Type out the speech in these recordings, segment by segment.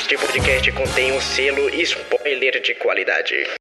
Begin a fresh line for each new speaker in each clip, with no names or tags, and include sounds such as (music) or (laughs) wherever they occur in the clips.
Este podcast contém um selo spoiler de qualidade.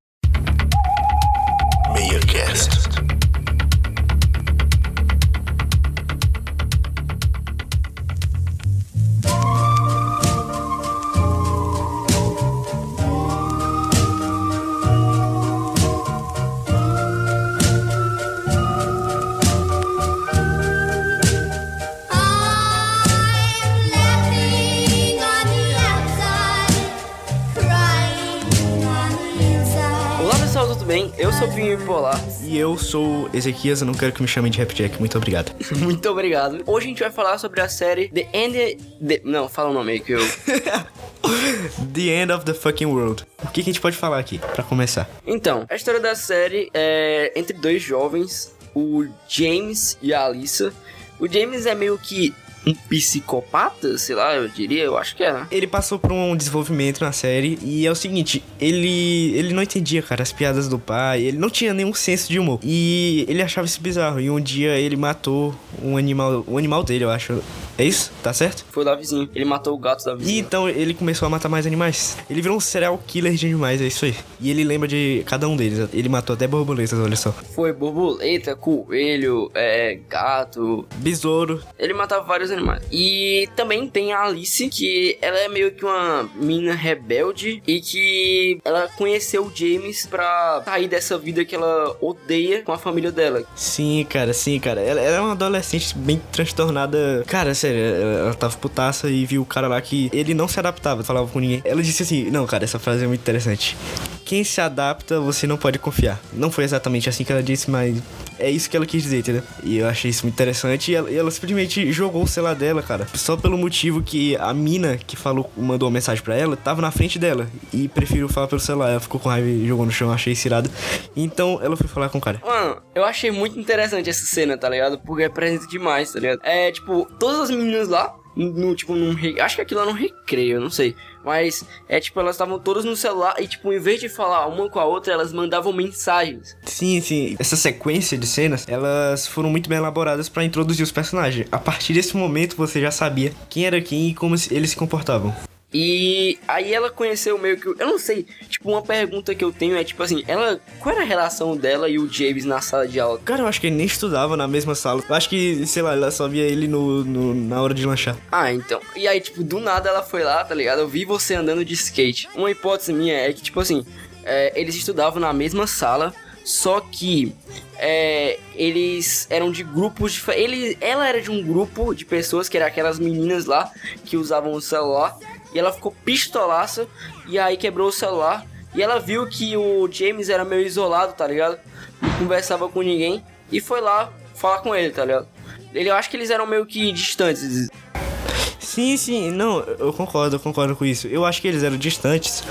Bem? Eu sou o Pinho Polar.
E eu sou Ezequias, eu não quero que me chamem de Rapjack, muito obrigado. (laughs)
Muito obrigado. Hoje a gente vai falar sobre a série The End. The... Não, fala o nome aí que eu. (laughs)
The End of the Fucking World. O que, que a gente pode falar aqui, pra começar?
Então, a história da série é entre dois jovens, o James e a Alissa. O James é meio que um psicopata, sei lá, eu diria, eu acho que é, né?
Ele passou por um desenvolvimento na série e é o seguinte, ele ele não entendia, cara, as piadas do pai, ele não tinha nenhum senso de humor. E ele achava isso bizarro. E um dia ele matou um animal, um animal dele, eu acho. É isso? Tá certo?
Foi da vizinha. Ele matou o gato da
E
vizinha.
então ele começou a matar mais animais. Ele virou um serial killer de animais, é isso aí. E ele lembra de cada um deles. Ele matou até borboletas, olha só.
Foi borboleta, coelho, é, gato.
Besouro.
Ele matava vários animais. E também tem a Alice, que ela é meio que uma menina rebelde e que ela conheceu o James pra sair dessa vida que ela odeia com a família dela.
Sim, cara, sim, cara. Ela, ela é uma adolescente bem transtornada. Cara, sério, ela, tava putaça e viu o cara lá que ele não se adaptava, falava com ninguém. Ela disse assim: Não, cara, essa frase é muito interessante. Quem se adapta, você não pode confiar. Não foi exatamente assim que ela disse, mas é isso que ela quis dizer, entendeu? E eu achei isso muito interessante. E ela, e ela simplesmente jogou o celular dela, cara. Só pelo motivo que a mina que falou, mandou uma mensagem pra ela, tava na frente dela. E preferiu falar pelo celular. Ela ficou com raiva e jogou no chão, achei isso irado. Então ela foi falar com o cara.
Mano, eu achei muito interessante essa cena, tá ligado? Porque representa demais, tá ligado? É, tipo, todas as meninas lá, no, tipo, num. Acho que aquilo era um recreio, eu não sei. Mas, é tipo, elas estavam todas no celular e, tipo, em vez de falar uma com a outra, elas mandavam mensagens.
Sim, sim. Essa sequência de cenas, elas foram muito bem elaboradas pra introduzir os personagens. A partir desse momento, você já sabia quem era quem e como eles se comportavam.
E aí ela conheceu meio que. Eu não sei, tipo, uma pergunta que eu tenho é tipo assim, ela. Qual era a relação dela e o James na sala de aula?
Cara, eu acho que ele nem estudava na mesma sala. Eu acho que, sei lá, ela só via ele no, no- na hora de lanchar.
Ah, então. E aí, tipo, do nada ela foi lá, tá ligado? Eu vi você andando de skate. Uma hipótese minha é que, tipo assim, é, eles estudavam na mesma sala, só que é, eles eram de grupos de. Ele, ela era de um grupo de pessoas que eram aquelas meninas lá que usavam o celular. E ela ficou pistolaça e aí quebrou o celular. E ela viu que o James era meio isolado, tá ligado? Não conversava com ninguém. E foi lá falar com ele, tá ligado? Ele, eu acho que eles eram meio que distantes.
Sim, sim, não, eu concordo, eu concordo com isso. Eu acho que eles eram distantes,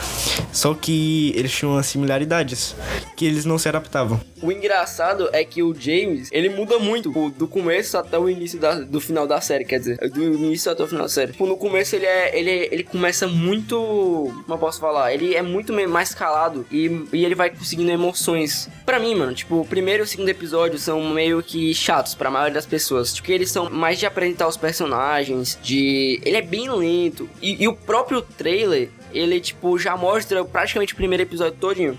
só que eles tinham umas similaridades que eles não se adaptavam.
O engraçado é que o James, ele muda muito tipo, do começo até o início da- do final da série, quer dizer, do início até o final da série. Tipo, no começo ele é ele, ele começa muito, como eu posso falar, ele é muito mais calado e, e ele vai conseguindo emoções. Pra mim, mano, tipo, o primeiro e o segundo episódio são meio que chatos pra maioria das pessoas, porque eles são mais de apresentar os personagens, de ele é bem lento e, e o próprio trailer, ele tipo já mostra praticamente o primeiro episódio todinho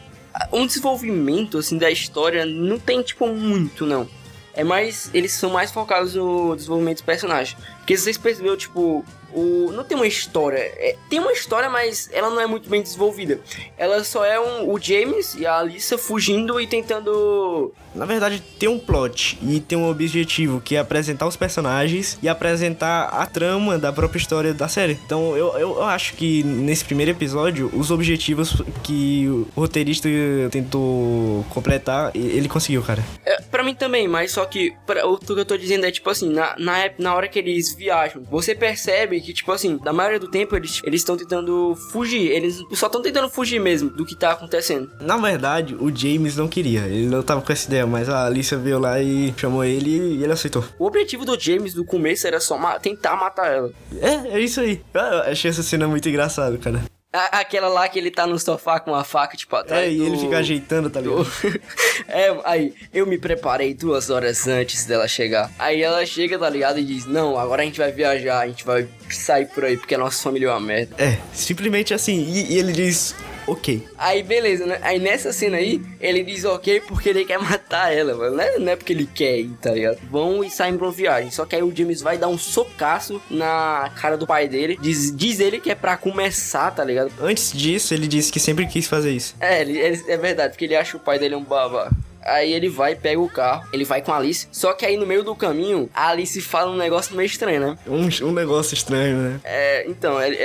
um desenvolvimento assim da história não tem tipo muito não. É mais eles são mais focados no desenvolvimento dos personagens. Porque vocês perceberam tipo o não tem uma história, é, tem uma história, mas ela não é muito bem desenvolvida. Ela só é um, o James e a Alissa fugindo e tentando
Na verdade, tem um plot e tem um objetivo que é apresentar os personagens e apresentar a trama da própria história da série. Então, eu, eu, eu acho que nesse primeiro episódio, os objetivos que o roteirista tentou completar, ele conseguiu, cara.
É, pra mim também, mas só que pra, o que eu tô dizendo é tipo assim, na, na, na hora que eles viajam, você percebe que, tipo assim, da maioria do tempo eles estão tentando fugir, eles só estão tentando fugir mesmo do que tá acontecendo.
Na verdade, o James não queria, ele não tava com essa ideia, mas a Alicia veio lá e chamou ele e ele aceitou.
O objetivo do James do começo era só ma- tentar matar ela.
É, é isso aí. Eu achei essa cena muito engraçada, cara.
A- aquela lá que ele tá no sofá com a faca, tipo, atrás
É, e
do-
ele fica ajeitando, tá ligado? (laughs)
é, aí, eu me preparei duas horas antes dela chegar. Aí ela chega, tá ligado? E diz: Não, agora a gente vai viajar, a gente vai sair por aí, porque a nossa família é uma merda.
É, simplesmente assim. E, e ele diz, ok.
Aí, beleza, né? Aí nessa cena aí, ele diz ok porque ele quer matar ela, mano. Não é, não é porque ele quer ir, tá ligado? Vão e saem pra uma viagem. Só que aí o James vai dar um socaço na cara do pai dele. Diz, diz ele que é pra começar, tá ligado?
Antes disso, ele disse que sempre quis fazer isso.
É, ele, ele- é verdade, porque ele acha o pai dele um babá. Aí ele vai, pega o carro, ele vai com a Alice. Só que aí no meio do caminho, a Alice fala um negócio meio estranho, né?
Um, um negócio estranho, né?
É, então, ela-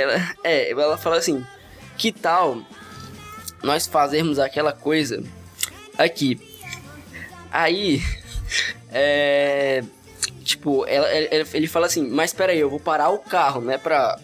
é, ela fala assim: que tal nós fazermos aquela coisa aqui? Aí, é. Tipo, ela, ele fala assim: mas peraí, eu vou parar o carro, né? Pra,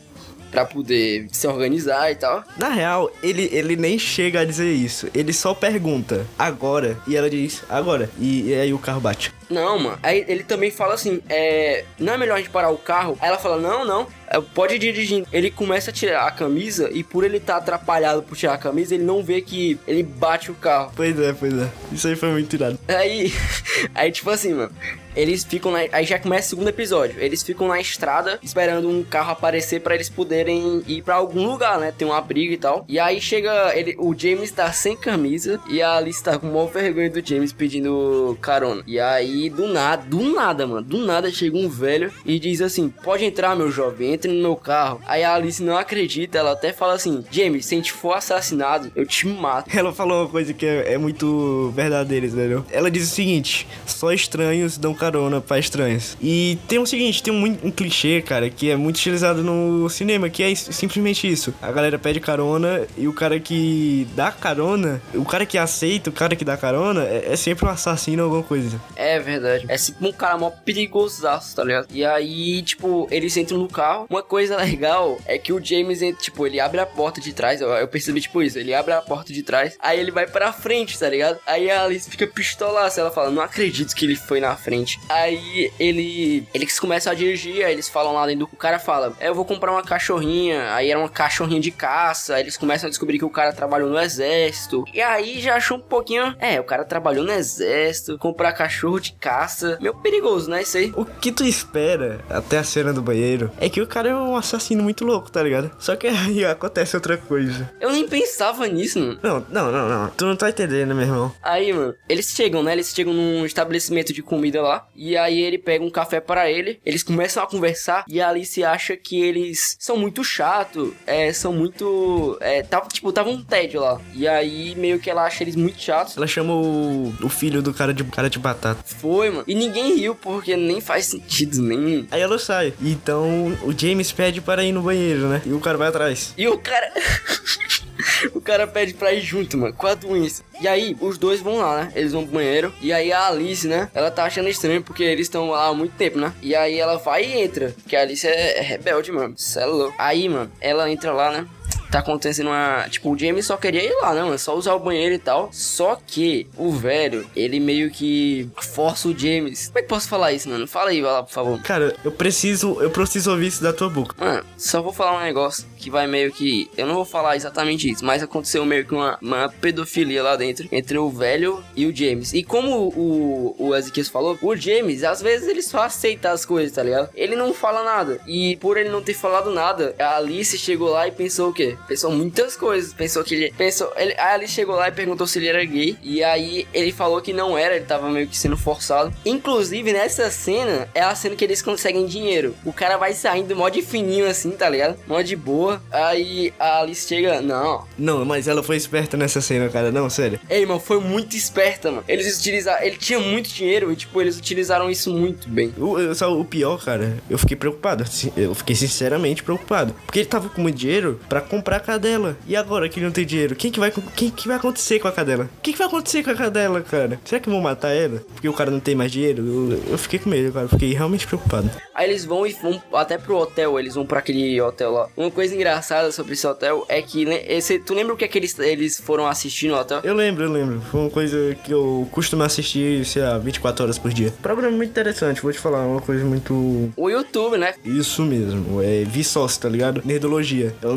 pra poder se organizar e tal.
Na real, ele, ele nem chega a dizer isso. Ele só pergunta, agora? E ela diz, agora. E, e aí o carro bate.
Não, mano. Aí ele também fala assim: é. Não é melhor a gente parar o carro? Aí ela fala: não, não. é, Pode ir dirigindo. Ele começa a tirar a camisa e por ele estar atrapalhado por tirar a camisa, ele não vê que ele bate o carro.
Pois é, pois é. Isso aí foi muito irado.
Aí, (laughs) aí tipo assim, mano. Eles ficam na, aí já começa o segundo episódio. Eles ficam na estrada esperando um carro aparecer pra eles poderem ir pra algum lugar, né? Tem um abrigo e tal. E aí chega ele, o James tá sem camisa e a Alice tá com maior vergonha do James pedindo carona. E aí do nada, do nada, mano, do nada chega um velho e diz assim: "Pode entrar, meu jovem, entre no meu carro". Aí a Alice não acredita, ela até fala assim: "James, se a gente for assassinado, eu te mato". (laughs)
Ela falou uma coisa que é, é muito verdadeira, entendeu? Ela diz o seguinte: só estranhos dão carona pra estranhos. E tem o seguinte: tem um, um clichê, cara, que é muito utilizado no cinema, que é simplesmente isso. A galera pede carona e o cara que dá carona, o cara que aceita, o cara que dá carona, é, é sempre um assassino ou alguma coisa.
É verdade. É tipo um cara mó perigosaço, tá ligado? E aí, tipo, eles entram no carro. Uma coisa (laughs) legal é que o James, entra, tipo, ele abre a porta de trás. Eu, eu percebi, tipo, isso. Ele abre a porta de trás. Aí ele vai pra frente, tá ligado? Aí a Alice fica pistolaça. Ela fala, não acredito que ele foi na frente. Aí ele. Eles começam a dirigir. Aí eles falam lá dentro. O cara fala, é, eu vou comprar uma cachorrinha. Aí era uma cachorrinha de caça. Aí eles começam a descobrir que o cara trabalhou no exército. E aí já achou um pouquinho. É, o cara trabalhou no exército. Comprar cachorro de caça. Meio perigoso, né? Isso aí.
O que tu espera até a cena do banheiro é que o cara é um assassino muito louco, tá ligado? Só que aí (laughs) acontece outra coisa.
Eu nem pensava nisso, mano.
Não, não, não, não. Tu não tá entendendo, meu irmão.
Aí, mano, eles chegam, né? Eles chegam num estabelecimento de comida lá. E aí ele pega um café para ele. Eles começam a conversar. E a Alice acha que eles são muito chato. É, são muito. É, tava, tipo, tava um tédio lá. E aí meio que ela acha eles muito chatos.
Ela chama o, o filho do cara de cara de batata.
Foi, mano. E ninguém riu porque nem faz sentido nenhum.
Aí ela sai. Então o James pede para ir no banheiro, né? E o cara vai atrás.
E o cara. (laughs) (laughs) o cara pede pra ir junto, mano, com a doença. E aí, os dois vão lá, né? Eles vão pro banheiro. E aí a Alice, né? Ela tá achando estranho porque eles estão lá há muito tempo, né? E aí ela vai e entra. Porque a Alice é, é rebelde, mano. Cê é louco. Aí, mano, ela entra lá, né? Tá acontecendo uma. Tipo, o James só queria ir lá, né, mano? Só usar o banheiro e tal. Só que o velho, ele meio que força o James. Como é que posso falar isso, mano? Fala aí, vai lá, por favor.
Cara, eu preciso, eu preciso ouvir isso da tua boca.
Mano, só vou falar um negócio que vai meio que. Eu não vou falar exatamente isso, mas aconteceu meio que uma, uma pedofilia lá dentro entre o velho e o James. E como o, o Ezequiel falou, o James, às vezes ele só aceita as coisas, tá ligado? Ele não fala nada. E por ele não ter falado nada, a Alice chegou lá e pensou o quê? Pensou muitas coisas. Pensou que ele. Pensou. Ele, a Alice chegou lá e perguntou se ele era gay. E aí ele falou que não era, ele tava meio que sendo forçado. Inclusive, nessa cena, é a cena que eles conseguem dinheiro. O cara vai saindo mó de fininho assim, tá ligado? Mó de boa. Aí a Alice chega. Não.
Não, mas ela foi esperta nessa cena, cara. Não, sério.
Ei, mano, foi muito esperta, mano. Eles utilizaram. Ele tinha muito dinheiro e, tipo, eles utilizaram isso muito bem.
O, eu- só o pior, cara, eu fiquei preocupado. Eu fiquei sinceramente preocupado. Porque ele tava com muito dinheiro pra comprar a cadela. E agora que ele não tem dinheiro, quem que vai, quem que vai acontecer com a cadela? O que, que vai acontecer com a cadela, cara? Será que vão matar ela? Porque o cara não tem mais dinheiro? Eu, eu fiquei com medo, cara. Fiquei realmente preocupado.
Aí eles vão e vão até pro hotel, eles vão pra aquele hotel lá. Uma coisa engraçada sobre esse hotel é que né, esse, tu lembra o que é que eles, eles foram assistir no hotel?
Eu lembro, eu lembro. Foi uma coisa que eu costumo assistir, sei lá, 24 horas por dia. Programa muito interessante, vou te falar, uma coisa muito
O YouTube, né?
Isso mesmo, é Vsauce, tá ligado? Nerdologia. É uma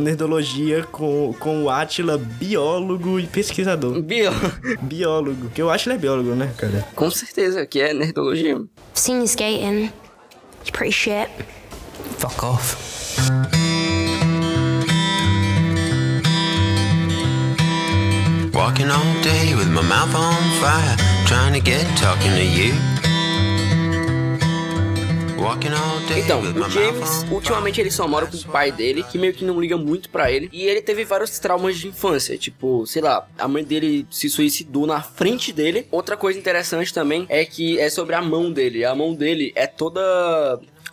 dia com, com o Atila, biólogo e pesquisador.
Bio,
Biólogo. Porque o Atila é biólogo, né, cara?
com certeza, que é nerdologia.
Seen you skating. It's pretty shit.
Fuck off. Walking all day with my mouth on fire, trying to get talking to you.
Então, o James, ultimamente ele só mora com o pai dele, que meio que não liga muito pra ele. E ele teve vários traumas de infância, tipo, sei lá, a mãe dele se suicidou na frente dele. Outra coisa interessante também é que é sobre a mão dele. A mão dele é toda.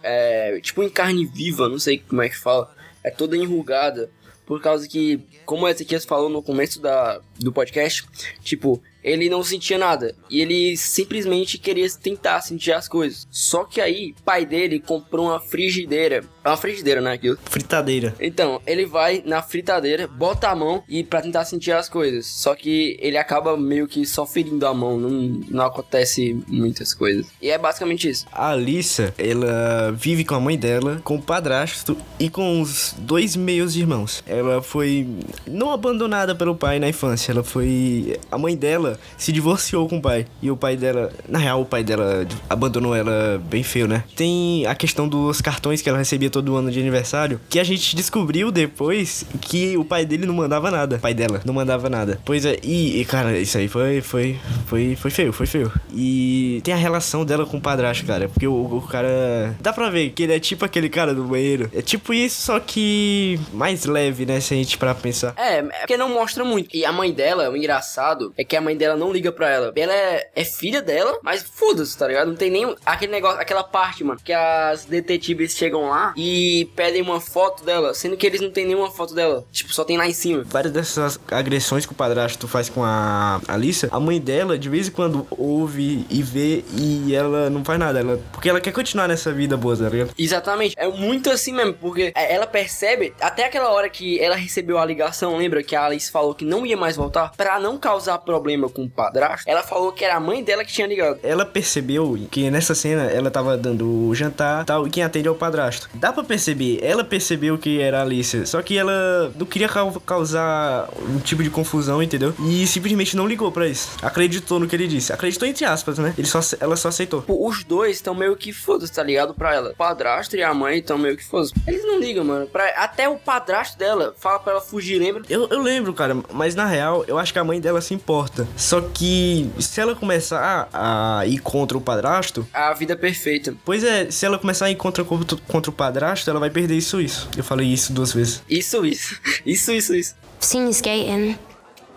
É, tipo em carne viva, não sei como é que fala. É toda enrugada. Por causa que, como o Ezequiel falou no começo da, do podcast, tipo, ele não sentia nada. E ele simplesmente queria tentar sentir as coisas. Só que aí, o pai dele comprou uma frigideira. É uma frigideira, né? Aquilo.
Fritadeira.
Então, ele vai na fritadeira, bota a mão e pra tentar sentir as coisas. Só que ele acaba meio que só ferindo a mão, não, não acontece muitas coisas. E é basicamente isso.
A Alissa, ela vive com a mãe dela, com o padrasto e com os dois meios irmãos. Ela foi não abandonada pelo pai na infância, ela foi. A mãe dela se divorciou com o pai. E o pai dela. Na real, o pai dela abandonou ela bem feio, né? Tem a questão dos cartões que ela recebia todo ano de aniversário, que a gente descobriu depois que o pai dele não mandava nada. O pai dela não mandava nada. Pois é, e, e, cara, isso aí foi, foi, foi, foi feio, foi feio. E tem a relação dela com o padrasto, cara, porque o, o cara. Dá pra ver que ele é tipo aquele cara do banheiro. É tipo isso, só que mais leve, né? Se a gente pra pensar.
É, é porque não mostra muito. E a mãe dela, o engraçado, é que a mãe dela não liga pra ela. Ela é, é filha dela, mas foda-se, tá ligado? Não tem nem aquele negócio, aquela parte, mano, que as detetives chegam lá e pedem uma foto dela, sendo que eles não tem nenhuma foto dela. Tipo, só tem lá em cima.
Várias dessas agressões que o padrasto faz com a Alissa, a mãe dela de vez em quando ouve e vê e ela não faz nada. Ela, porque ela quer continuar nessa vida boa, tá ligado?
Exatamente. É muito assim mesmo, porque é, ela percebe, até aquela hora que ela recebeu a ligação, lembra que a Alice falou que não ia mais voltar? Pra não causar problema com o padrasto, ela falou que era a mãe dela que tinha ligado.
Ela percebeu que nessa cena ela tava dando o jantar tal, e quem atende é o padrasto. Dá pra perceber, ela percebeu que era a Alicia, só que ela não queria cau- causar um tipo de confusão, entendeu? E simplesmente não ligou pra isso. Acreditou no que ele disse. Acreditou entre aspas, né? Ele só, ela só aceitou.
Tipo, os dois estão meio que foda-se, tá ligado? Pra ela. O padrasto e a mãe estão meio que foda-se. Eles não ligam, mano. Pra... Até o padrasto dela fala pra ela fugir, lembra?
Eu, eu lembro, cara, mas na real, eu acho que a mãe dela se importa. Só que se ela começar a ir contra o padrasto,
A vida perfeita.
pois é, se ela começar a ir contra, contra, o padrasto, ela vai perder isso, isso. Eu falei isso duas vezes.
Isso, isso. (laughs) Isso, isso, isso.
Seen you skating.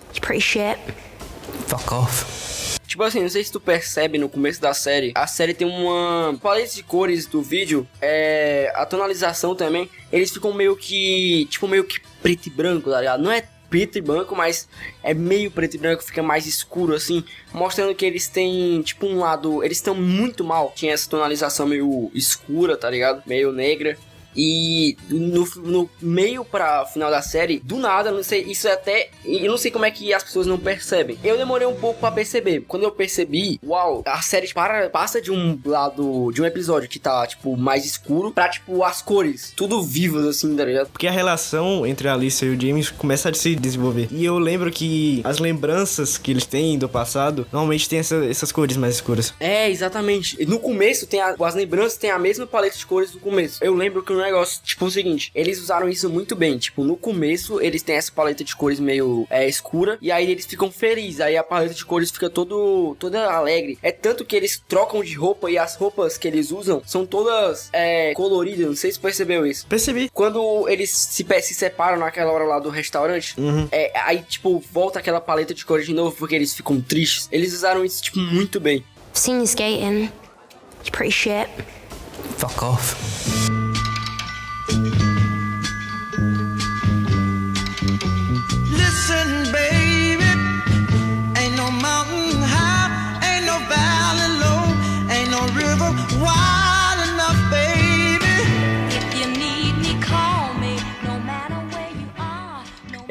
It's pretty shit.
Fuck off.
Tipo assim, não sei se tu percebe no começo da série, a série tem uma paleta de cores do vídeo, é, a tonalização também, eles ficam meio que, tipo meio que preto e branco, tá ligado? Não é preto e branco, mas é meio preto e branco, fica mais escuro assim, mostrando que eles têm, tipo um lado, eles estão muito mal, tinha essa tonalização meio escura, tá ligado? Meio negra. E no, no meio pra final da série, do nada, não sei, isso é até. Eu não sei como é que as pessoas não percebem. Eu demorei um pouco pra perceber. Quando eu percebi, uau, a série para, passa de um lado, de um episódio que tá, tipo, mais escuro, pra, tipo, as cores, tudo vivas, assim, tá ligado?
Porque a relação entre a Alicia e o James começa a se desenvolver. E eu lembro que as lembranças que eles têm do passado normalmente tem essa- essas cores mais escuras.
É, exatamente. No começo, tem a- as lembranças têm a mesma paleta de cores do começo. Eu lembro que o negócio, tipo, o seguinte, eles usaram isso muito bem. Tipo, no começo, eles têm essa paleta de cores meio é, escura, e aí eles ficam felizes. Aí a paleta de cores fica todo, toda alegre. É tanto que eles trocam de roupa e as roupas que eles usam são todas é, coloridas. Não sei se percebeu isso.
Percebi.
Quando eles se, se separam naquela hora lá do restaurante, é, aí, tipo, volta aquela paleta de cores de novo porque eles ficam tristes. Eles usaram isso, tipo, muito bem.
Seen you skating. It's pretty shit.
Fuck off.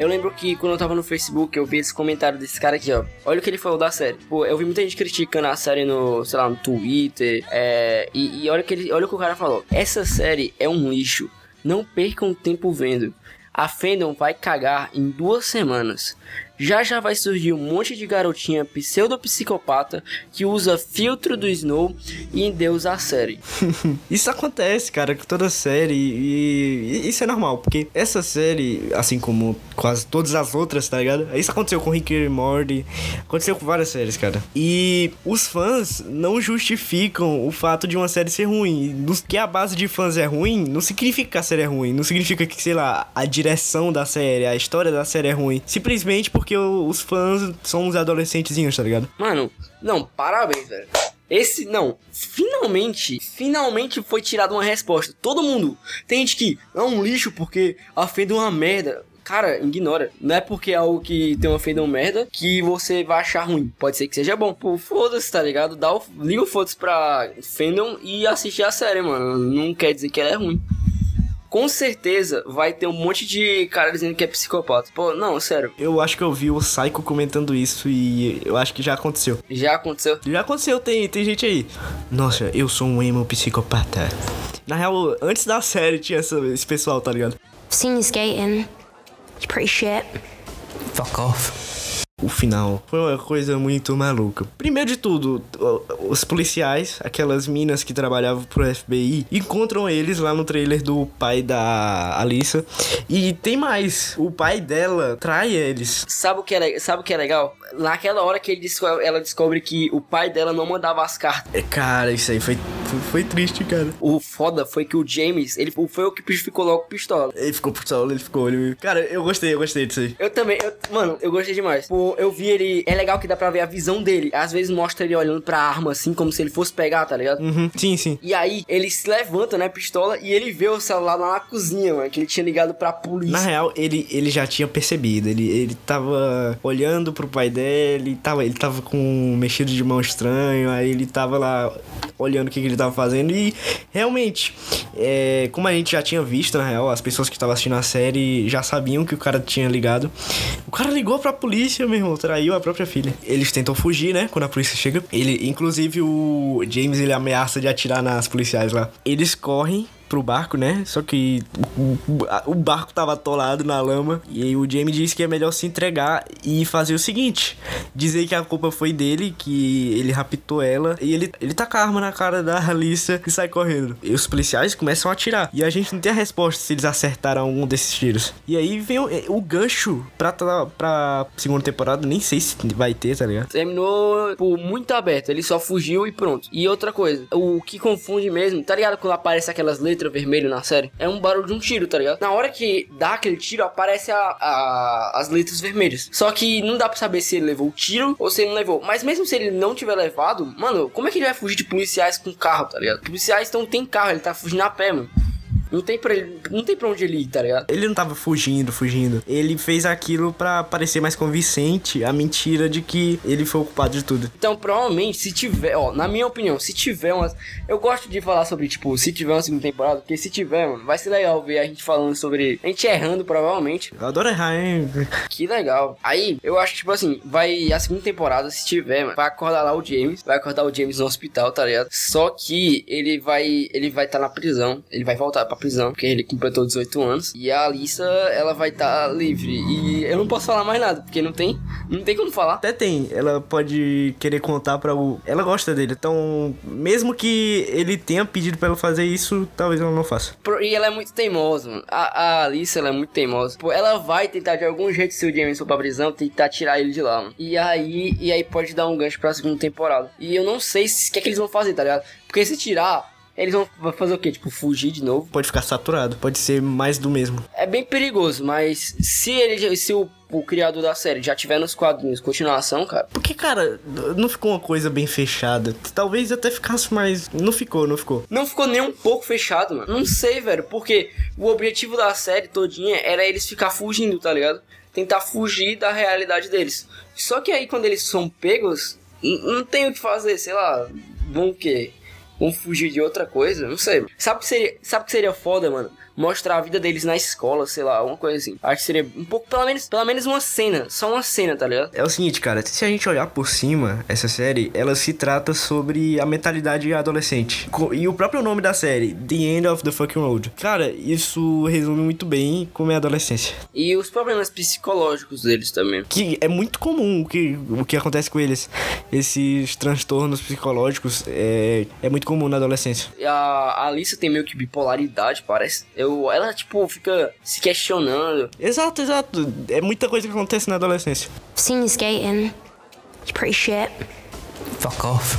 Eu lembro que quando eu tava no Facebook, eu vi esse comentário desse cara aqui, ó. Olha o que ele falou da série. Pô, eu vi muita gente criticando a série no, sei lá, no Twitter. É, e, e olha, que ele, olha o que o cara falou. Essa série é um lixo. Não percam tempo vendo. A Fandom vai cagar em duas semanas. Já já vai surgir um monte de garotinha pseudo-psicopata que usa filtro do Snow e endeusa a série. (laughs)
Isso acontece, cara, com toda série e, isso é normal, porque essa série, assim como quase todas as outras, tá ligado? Isso aconteceu com Rick and Morty, aconteceu com várias séries, cara. E os fãs não justificam o fato de uma série ser ruim. Que a base de fãs é ruim, não significa que a série é ruim, não significa que, sei lá, a direção da série, a história da série é ruim. Simplesmente porque o- os fãs são uns adolescentezinhos, tá ligado?
Mano, não, parabéns, velho. Esse, não, finalmente, finalmente foi tirada uma resposta. Todo mundo. Tem gente que é um lixo porque a Fandom é uma merda. Cara, ignora. Não é porque é algo que tem uma Fandom merda que você vai achar ruim. Pode ser que seja bom. Pô, foda-se, tá ligado? Dá o, liga o foda-se pra Fandom e assiste a série, mano. Não quer dizer que ela é ruim. Com certeza vai ter um monte de cara dizendo que é psicopata. Pô, não, sério.
Eu acho que eu vi o Psycho comentando isso e eu acho que já aconteceu.
Já aconteceu.
Já aconteceu, tem, tem gente aí. Nossa, eu sou um emo psicopata. Na real, antes da série tinha essa- esse pessoal, tá ligado?
I've seen you skating. You're pretty shit.
Fuck off.
O final foi uma coisa muito maluca. Primeiro de tudo, os policiais, aquelas minas que trabalhavam pro FBI, encontram eles lá no trailer do pai da Alissa. E tem mais, o pai dela trai eles.
Sabe o que é, sabe o que é legal? Naquela hora que ele desco- ela descobre que o pai dela não mandava as cartas.
É, Cara, isso aí foi, foi, foi triste, cara.
O foda foi que o James, ele foi o que ficou logo pistola.
Ele ficou pistola, ele ficou. Ele... Cara, eu gostei, eu gostei disso aí.
Eu também, eu- mano, eu gostei demais. Pô, eu vi ele. É legal que dá pra ver a visão dele. Às vezes mostra ele olhando pra arma assim, como se ele fosse pegar, tá ligado?
Uhum, sim, sim.
E aí, ele se levanta, né, pistola, e ele vê o celular lá na cozinha, mano, que ele tinha ligado pra polícia.
Na real, ele, ele já tinha percebido. Ele, ele tava olhando pro pai dele, tava, ele tava com um mexido de mão estranho, aí ele tava lá olhando o que, que ele tava fazendo. E realmente, é, como a gente já tinha visto, na real, as pessoas que estavam assistindo a série já sabiam que o cara tinha ligado. O cara ligou pra polícia, meu irmão, traiu a própria filha. Eles tentam fugir, né? Quando a polícia chega. Ele, inclusive, o James ele ameaça de atirar nas policiais lá. Eles correm pro barco, né? Só que o, barco tava atolado na lama. E o Jamie disse que é melhor se entregar e fazer o seguinte: dizer que a culpa foi dele, que ele raptou ela. E ele, ele taca a arma na cara da Alissa e sai correndo. E os policiais começam a atirar. E a gente não tem a resposta se eles acertaram algum desses tiros. E aí vem o, o gancho pra, pra segunda temporada. Nem sei se vai ter, tá ligado?
Terminou, tipo, muito aberto. Ele só fugiu e pronto. E outra coisa, o que confunde mesmo, tá ligado? Quando aparece aquelas letras vermelhas na série, é um barulho de um tiro, tá ligado? Na hora que dá aquele tiro, aparece a, a- as letras vermelhas. Só que não dá pra saber se ele levou o tiro ou se ele não levou. Mas mesmo se ele não tiver levado, mano, como é que ele vai fugir de policiais com carro, tá ligado? Policiais não tem carro, ele tá fugindo a pé, mano. Não tem pra ele, não tem pra onde ele ir, tá ligado?
Ele não tava fugindo, fugindo. Ele fez aquilo pra parecer mais convincente a mentira de que ele foi o culpado de tudo.
Então, provavelmente, se tiver, ó, na minha opinião, se tiver umas. Eu gosto de falar sobre, tipo, se tiver uma segunda temporada, porque se tiver, mano, vai ser legal ver a gente falando sobre. A gente errando, provavelmente.
Eu adoro errar, hein?
Que legal. Aí, eu acho que, tipo assim, vai. A segunda temporada, se tiver, mano, vai acordar lá o James. Vai acordar o James no hospital, tá ligado? Só que ele vai. Ele vai estar na prisão. Ele vai voltar pra prisão, porque ele completou 18 anos. E a Alissa, ela vai estar livre. E eu não posso falar mais nada, porque não tem. Não tem como falar.
Até tem, ela pode querer contar pra o. Ela gosta dele, então, mesmo que ele tenha pedido pra ela fazer isso, talvez ela não faça.
E ela é muito teimosa, mano. A, a Alice, ela é muito teimosa. Pô, ela vai tentar de algum jeito, se o James for pra prisão, tentar tirar ele de lá, mano. E aí, e aí pode dar um gancho pra segunda temporada. E eu não sei se- o que é que eles vão fazer, tá ligado? Porque se tirar, eles vão fazer o quê? Tipo, fugir de novo.
Pode ficar saturado, pode ser mais do mesmo.
É bem perigoso, mas se ele, se o, o criador da série já tiver nos quadrinhos continuação, cara,
Porque, cara, não ficou uma coisa bem fechada. Talvez até ficasse mais. Não ficou, não ficou.
Não ficou nem um pouco fechado, mano. Não sei, velho, porque o objetivo da série todinha era eles ficar fugindo, tá ligado? Tentar fugir da realidade deles. Só que aí quando eles são pegos, não tem o que fazer, sei lá, vão o quê? Vão fugir de outra coisa? Não sei. Sabe o que seria, sabe que seria foda, mano? Mostrar a vida deles na escola, sei lá, alguma coisa assim. Acho que seria um pouco, pelo menos, pelo menos uma cena, só uma cena, tá ligado?
É o seguinte, cara, se a gente olhar por cima, essa série, ela se trata sobre a mentalidade adolescente. E o próprio nome da série, The End of the Fucking Road. Cara, isso resume muito bem como é a adolescência.
E os problemas psicológicos deles também.
Que é muito comum o que, o que acontece com eles. Esses transtornos psicológicos é, é muito comum na adolescência.
A, a Alissa tem meio que bipolaridade, parece. Eu, ela, tipo, fica se questionando.
Exato, exato. É muita coisa que acontece na adolescência.
Seen you skating. You're pretty shit.
Fuck off.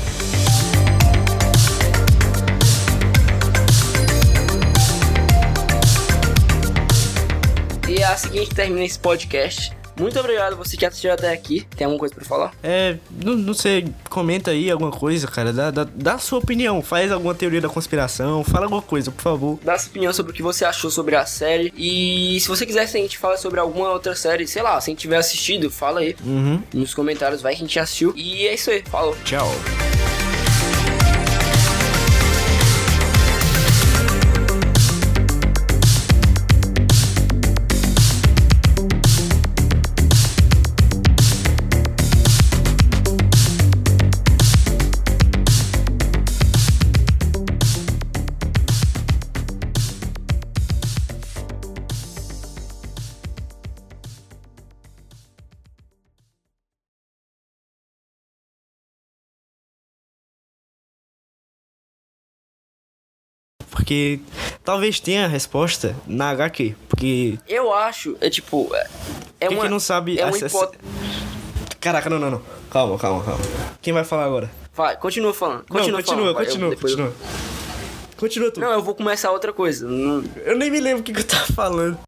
E é assim que a gente termina esse podcast. Muito obrigado você que assistiu até aqui. Tem alguma coisa pra falar?
É, não, não sei, comenta aí alguma coisa, cara. Dá, dá, dá sua opinião. Faz alguma teoria da conspiração. Fala alguma coisa, por favor.
Dá sua opinião sobre o que você achou sobre a série. E se você quiser que a gente fale sobre alguma outra série, sei lá, se a gente tiver assistido, fala aí
Uhum.
nos comentários, vai que a gente assistiu. E é isso aí, falou.
Tchau. Porque talvez tenha a resposta na HQ. Porque
Eu acho, é tipo. É, é
quem
uma.
que não sabe.
É uma
essa-
hipótese.
Caraca, não, não, não. Calma, calma, calma. Quem vai falar agora?
Vai, continua falando.
Não,
Continua,
continua,
falando, eu-
continua,
depois eu-
continua. Continua tu.
Não, eu vou começar outra coisa. Não-
Eu nem me lembro o que, que eu tava falando.